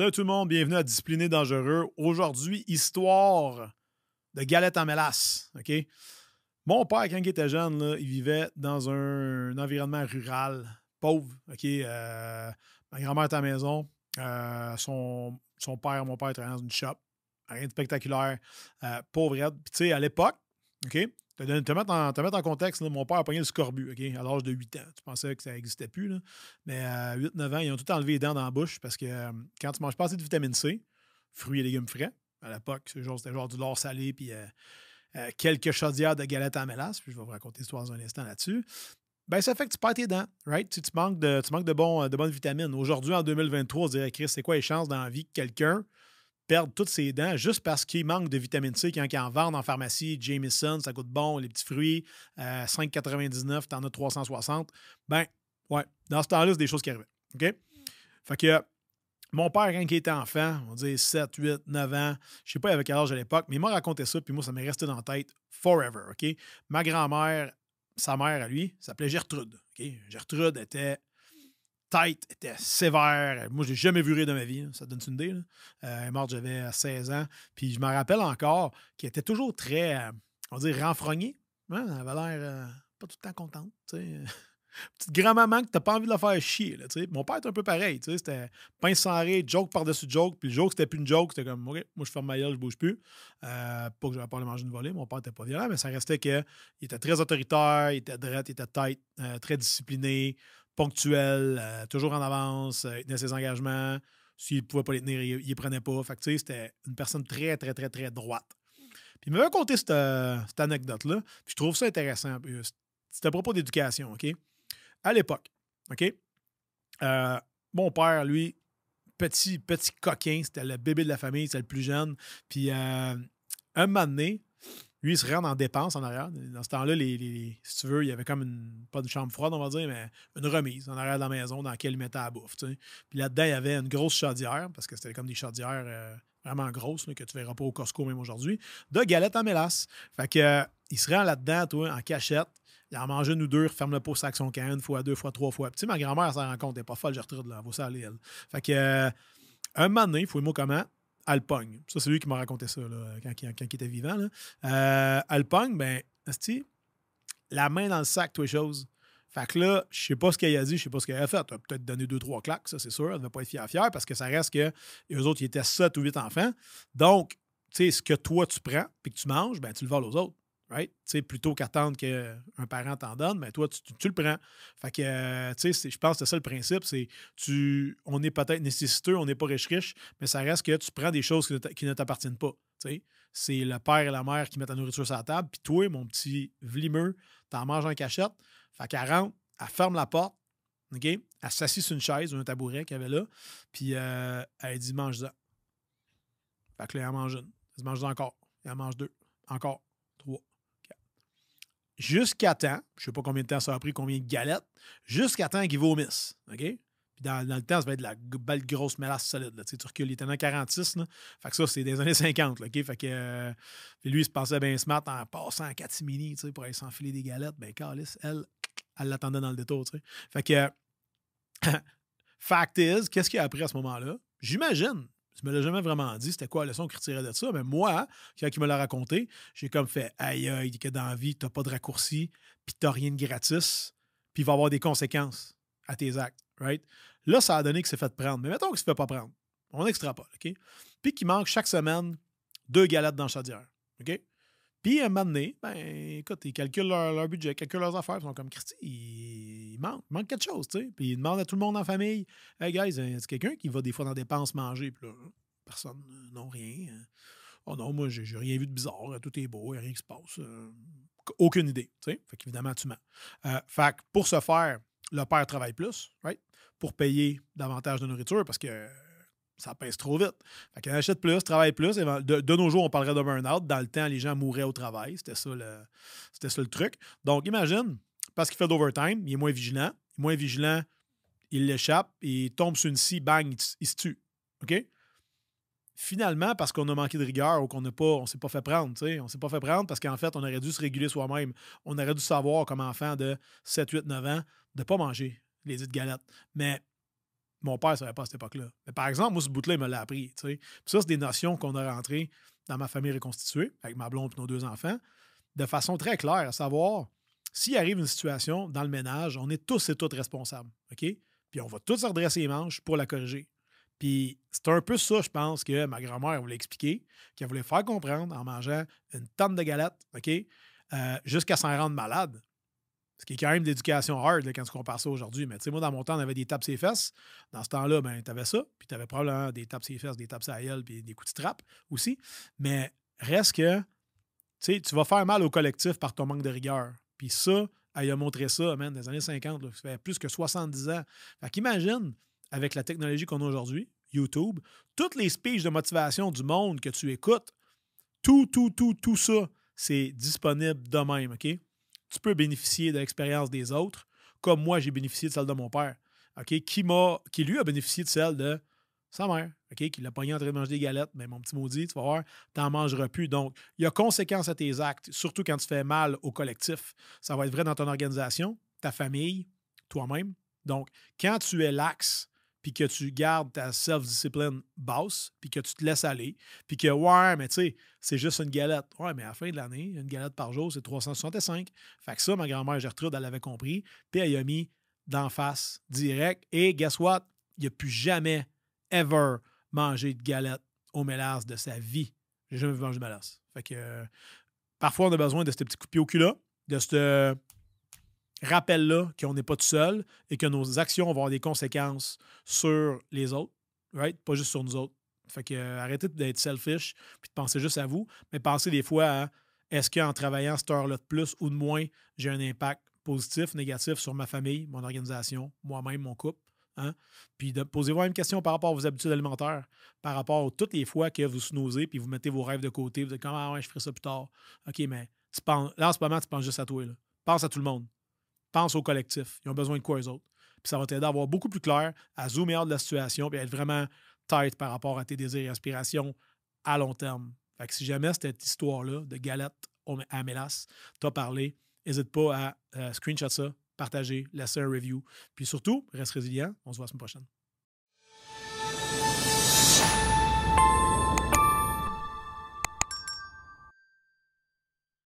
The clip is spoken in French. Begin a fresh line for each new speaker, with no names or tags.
Salut tout le monde, bienvenue à Discipliné Dangereux. Aujourd'hui, histoire de galette en mélasse. OK? Mon père, quand il était jeune, il vivait dans un, environnement rural, pauvre. OK? Euh, ma grand-mère était à la maison. Euh, son, son, père, mon père, travaillait dans une shop. Rien de spectaculaire. Euh, pauvre. Puis, tu sais, à l'époque, OK? Te, te, mettre en, contexte, mon père a pogné le scorbut à l'âge de 8 ans. Tu pensais que ça n'existait plus. Mais à 8-9 ans, ils ont tout enlevé les dents dans la bouche parce que euh, quand tu manges pas assez de vitamine C, fruits et légumes frais, à l'époque, c'était genre, genre, du lard salé puis euh, euh, quelques chaudières de galettes à mélasse. Puis je vais vous raconter l'histoire dans un instant là-dessus. Ben, ça fait que tu perds tes dents, right? Tu, tu manques de, tu manques de, bon, de bonnes vitamines. Aujourd'hui, en 2023, on dirait, Chris, c'est quoi les chances dans la vie que quelqu'un perdre toutes ses dents juste parce qu'il manque de vitamine C quand il en vendent en pharmacie. Jameson, ça coûte bon, les petits fruits, 5,99, t'en as 360. Ben, ouais, dans ce temps-là, c'est des choses qui arrivaient. OK? Fait que mon père, quand il était enfant, on dit 7, 8, 9 ans, je sais pas avec quel âge à l'époque, mais il m'a raconté ça, puis moi, ça m'est resté dans la tête forever. OK? Ma grand-mère, sa mère à lui, s'appelait Gertrude. Gertrude était tête était sévère. Moi, je l'ai jamais vu rire de ma vie. Ça donne une idée. Euh, elle est morte, j'avais 16 ans. Puis je me rappelle encore qu'elle était toujours très, euh, on va dire, renfrognée. Hein, elle avait l'air euh, pas tout le temps contente. Petite grand-maman que t'as pas envie de la faire chier. Mon père était un peu pareil. C'était pain sans rire, joke par-dessus joke. Puis le joke, c'était plus une joke. C'était comme, OK, moi, je ferme ma gueule, je bouge plus. pas que j'avais pas à manger une volée. Mon père était pas violent, mais ça restait qu'il était très autoritaire, il était droit, il était tête, très discipliné ponctuel, euh, toujours en avance, euh, il tenait ses engagements. S'il ne pouvait pas les tenir, il ne les prenait pas. Fait que, c'était une personne très, très, très, très droite. Puis il m'a raconté cette, cette anecdote-là. Puis je trouve ça intéressant. C'était à propos d'éducation, OK? À l'époque, OK? Euh, mon père, lui, petit, petit coquin, c'était le bébé de la famille, c'était le plus jeune. Puis un moment donné, lui, il se rend en dépense en arrière. Dans ce temps-là, si tu veux, il y avait comme une, pas une chambre froide, on va dire, mais une remise en arrière de la maison dans laquelle il mettait la bouffe. Puis là-dedans, il y avait une grosse chaudière, parce que c'était comme des chaudières euh, vraiment grosses, que tu verras pas au Costco même aujourd'hui, de galettes à mélasse. Fait que, euh, il se rend là-dedans, toi, en cachette. Il en mange une ou deux, ferme le pot sac son can une fois, deux fois, trois fois. Puis, ma grand-mère s'en rend compte, elle n'est pas folle, j'ai retrouvé de là, ça aller, elle. Fait que, euh, un moment donné, mot comment, Alpogne. Ça, c'est lui qui m'a raconté ça quand, quand, il était vivant. Là. Euh, Alpogne, ben, la main dans le sac, toi, chose. Fait que là, je sais pas ce qu'elle a dit, je sais pas ce qu'elle a fait. Elle a peut-être donné deux, trois claques, ça, c'est sûr. Elle ne va pas être fière, fière parce que ça reste que les autres, ils étaient sept ou huit enfants. Donc, tu sais, ce que toi, tu prends puis que tu manges, ben, tu le voles aux autres right? plutôt qu'attendre qu'un parent t'en donne, mais ben, toi, tu, le prends. Fait que, euh, je pense que c'est ça le principe, c'est tu on est peut-être nécessiteux, on n'est pas riche-riche, mais ça reste que tu prends des choses qui ne t'appartiennent pas, C'est le père et la mère qui mettent la nourriture sur la table, puis toi, mon petit vlimeux, t'en manges en cachette. Fait qu'elle rentre, elle ferme la porte, OK? Elle s'assied sur une chaise ou un tabouret qu'elle avait là, puis euh, elle dit « mange-en ». Fait que là, elle mange une. Elle mange encore. Elle mange deux. Encore. Jusqu'à temps, je ne sais pas combien de temps ça a pris, combien de galettes, jusqu'à temps qu'il vomisse. OK? Puis dans, le temps, ça va être de la belle grosse mélasse solide. Là. Tu recules, il était dans 46. Là. Fait que ça, c'est des années 50. Là, OK? Fait que euh, lui, il se pensait bien smart en passant en catimini pour aller s'enfiler des galettes. Ben, Carlis, elle, elle l'attendait dans le détour. sais. Fait que, fact is, qu'est-ce qu'il a appris à ce moment-là? J'imagine, tu me l'as jamais vraiment dit, c'était quoi la leçon qu'il retirait de ça. Mais moi, quand il me l'a raconté, j'ai comme fait aïe aïe, que dans la vie, tu n'as pas de raccourci, puis tu n'as rien de gratis, puis il va y avoir des conséquences à tes actes. Right? Là, ça a donné qu'il s'est fait prendre. Mais mettons qu'il ne fait pas prendre. On extrapole, OK? Puis qu'il manque chaque semaine deux galettes dans chaudière. OK? Puis, à un moment donné, ben, écoute, ils calculent leur, budget, calculent leurs affaires. Ils sont comme, Christy, il manque, manque quelque chose, tu sais. Puis, ils demandent à tout le monde en famille, Hey, guys, c'est quelqu'un qui va des fois dans des dépenses manger? Puis là, personne, euh, non, rien. Oh non, moi, j'ai rien vu de bizarre. Tout est beau, il a rien qui se passe. Euh, aucune idée, tu sais. Fait qu'évidemment, tu mens. Euh, fait que pour ce faire, le père travaille plus, right? Pour payer davantage de nourriture parce que ça pèse trop vite. Fait qu'elle achète plus, travaille plus. De, nos jours, on parlerait de burn-out. Dans le temps, les gens mouraient au travail. C'était ça le, ça le truc. Donc, imagine, parce qu'il fait d'overtime, il est moins vigilant. Il est moins vigilant, il l'échappe, il tombe sur une scie, bang, il, se tue. OK? Finalement, parce qu'on a manqué de rigueur ou qu'on n'a pas, on s'est pas fait prendre, On s'est pas fait prendre parce qu'en fait, on aurait dû se réguler soi-même. On aurait dû savoir, comme enfant de 7, 8, 9 ans, de ne pas manger les dites galettes. Mais Mon père ne savait pas à cette époque-là. Mais par exemple, moi, ce bout-là, il me l'a appris. Ça, c'est des notions qu'on a rentrées dans ma famille reconstituée, avec ma blonde et nos deux enfants, de façon très claire, à savoir, s'il arrive une situation dans le ménage, on est tous et toutes responsables. OK? Puis on va tous redresser les manches pour la corriger. Puis c'est un peu ça, je pense, que ma grand-mère voulait expliquer, qu'elle voulait faire comprendre en mangeant une tonne de galettes, OK? Euh, jusqu'à s'en rendre malade. Ce qui est quand même d'éducation hard quand tu compares ça aujourd'hui. Mais tu sais, moi, dans mon temps, on avait des tapes ses fesses. Dans ce temps-là, ben, tu avais ça. Puis tu avais probablement des tapes ses fesses, des tapes à gueule, puis des coups de trappe aussi. Mais reste que, tu vas faire mal au collectif par ton manque de rigueur. Puis ça, elle a montré ça, man, dans les années 50, ça fait plus que 70 ans. Fait qu'imagine, avec la technologie qu'on a aujourd'hui, YouTube, toutes les speeches de motivation du monde que tu écoutes, tout, tout, tout, tout ça, c'est disponible de même, OK? Tu peux bénéficier de l'expérience des autres, comme moi, j'ai bénéficié de celle de mon père? Qui, qui lui a bénéficié de celle de sa mère, OK? Qui l'a pogné en train de manger des galettes. Mais mon petit maudit, tu vas voir, tu n'en mangeras plus. Donc, il y a conséquence à tes actes, surtout quand tu fais mal au collectif. Ça va être vrai dans ton organisation, ta famille, toi-même. Donc, quand tu es lax puis que tu gardes ta self-discipline basse, puis que tu te laisses aller, puis que, ouais, mais tu sais, c'est juste une galette. Ouais, mais à la fin de l'année, une galette par jour, c'est 365. Fait que ça, ma grand-mère Gertrude, elle avait compris, puis elle y a mis d'en face, direct. Et guess what? Il n'a plus jamais, ever mangé de galette au mélasse de sa vie. J'ai jamais vu manger de mélasse. Fait que euh, parfois, on a besoin de ce petit coup de pied au cul-là, de ce rappelle-là qu'on n'est pas tout seul et que nos actions vont avoir des conséquences sur les autres, right? Pas juste sur nous autres. Fait que euh, arrêtez d'être selfish puis de penser juste à vous, mais pensez des fois à est-ce qu'en travaillant cette heure-là de plus ou de moins, j'ai un impact positif, négatif sur ma famille, mon organisation, moi-même, mon couple. Hein? Puis posez-vous une question par rapport à vos habitudes alimentaires, par rapport à toutes les fois que vous snoozez puis vous mettez vos rêves de côté, vous dites comment ah je ferai ça plus tard. OK, mais là en ce moment, tu penses juste à toi. Là. Pense à tout le monde pense au collectif. Ils ont besoin de quoi, eux autres? Puis ça va t'aider à avoir beaucoup plus clair, à zoomer out de la situation, puis à être vraiment tight par rapport à tes désirs et aspirations à long terme. Fait que si jamais cette histoire-là de galette à mélasse t'a parlé, n'hésite pas à euh, screenshot ça, partager, laisser un review. Puis surtout, reste résilient. On se voit la semaine prochaine.